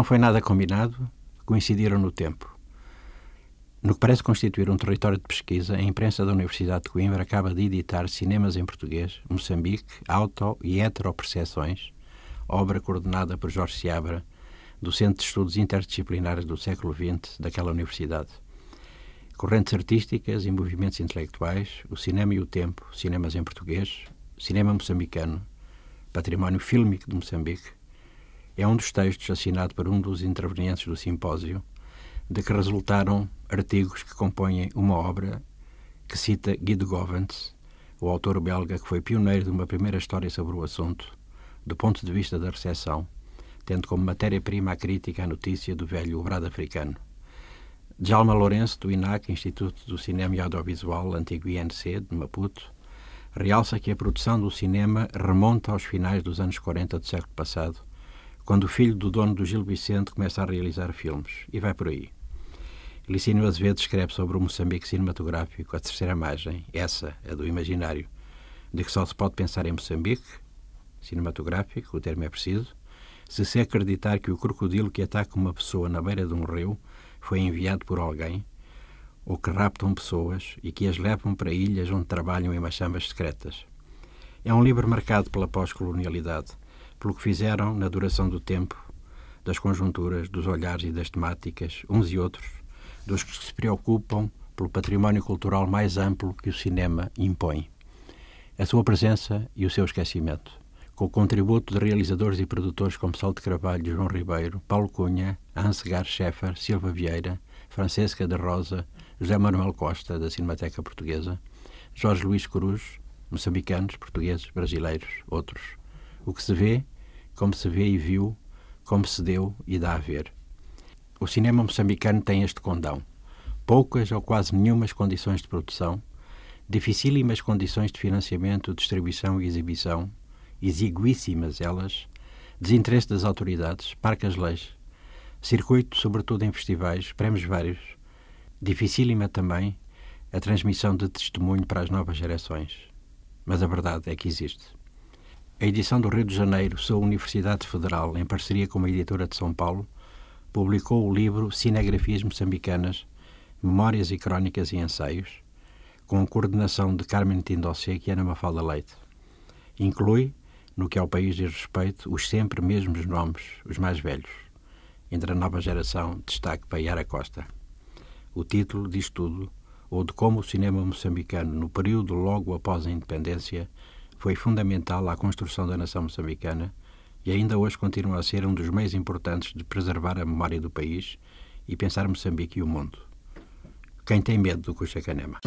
Não foi nada combinado, coincidiram no tempo. No que parece constituir um território de pesquisa, a imprensa da Universidade de Coimbra acaba de editar Cinemas em Português, Moçambique, Auto e Heteroperceções, obra coordenada por Jorge Seabra, do Centro de Estudos Interdisciplinares do século XX daquela universidade. Correntes artísticas e movimentos intelectuais, o cinema e o tempo, cinemas em português, cinema moçambicano, património fílmico de Moçambique, é um dos textos assinado por um dos intervenientes do simpósio, de que resultaram artigos que compõem uma obra que cita Guido Govens, o autor belga que foi pioneiro de uma primeira história sobre o assunto, do ponto de vista da recepção, tendo como matéria-prima a crítica à notícia do velho obrado africano. Djalma Lourenço, do INAC, Instituto do Cinema e Audiovisual, antigo INC, de Maputo, realça que a produção do cinema remonta aos finais dos anos 40 do século passado, quando o filho do dono do Gil Vicente começa a realizar filmes, e vai por aí. Licínio Azevedo escreve sobre o Moçambique cinematográfico, a terceira margem, essa, a do imaginário, de que só se pode pensar em Moçambique, cinematográfico, o termo é preciso, se se acreditar que o crocodilo que ataca uma pessoa na beira de um rio foi enviado por alguém, ou que raptam pessoas e que as levam para ilhas onde trabalham em machambas secretas. É um livro marcado pela pós-colonialidade, pelo que fizeram na duração do tempo, das conjunturas, dos olhares e das temáticas, uns e outros, dos que se preocupam pelo património cultural mais amplo que o cinema impõe. A sua presença e o seu esquecimento, com o contributo de realizadores e produtores como de Carvalho, João Ribeiro, Paulo Cunha, Ansgar Scheffer, Silva Vieira, Francesca de Rosa, José Manuel Costa, da Cinemateca Portuguesa, Jorge Luís Cruz, moçambicanos, portugueses, brasileiros, outros. O que se vê, como se vê e viu, como se deu e dá a ver. O cinema moçambicano tem este condão. Poucas ou quase nenhumas condições de produção, dificílimas condições de financiamento, distribuição e exibição, exiguíssimas elas, desinteresse das autoridades, parcas leis, circuito, sobretudo em festivais, prémios vários, dificílima também a transmissão de testemunho para as novas gerações. Mas a verdade é que existe. A edição do Rio de Janeiro, sua Universidade Federal, em parceria com a editora de São Paulo, publicou o livro Cinegrafias Moçambicanas, Memórias e Crónicas e Ensaios, com a coordenação de Carmen Tindossé e Ana Mafalda Leite. Inclui, no que ao país diz respeito, os sempre mesmos nomes, os mais velhos. Entre a nova geração, destaque para Yara Costa. O título diz tudo, ou de como o cinema moçambicano, no período logo após a independência, foi fundamental à construção da nação moçambicana e ainda hoje continua a ser um dos meios importantes de preservar a memória do país e pensar Moçambique e o mundo. Quem tem medo do Cuxa Canema?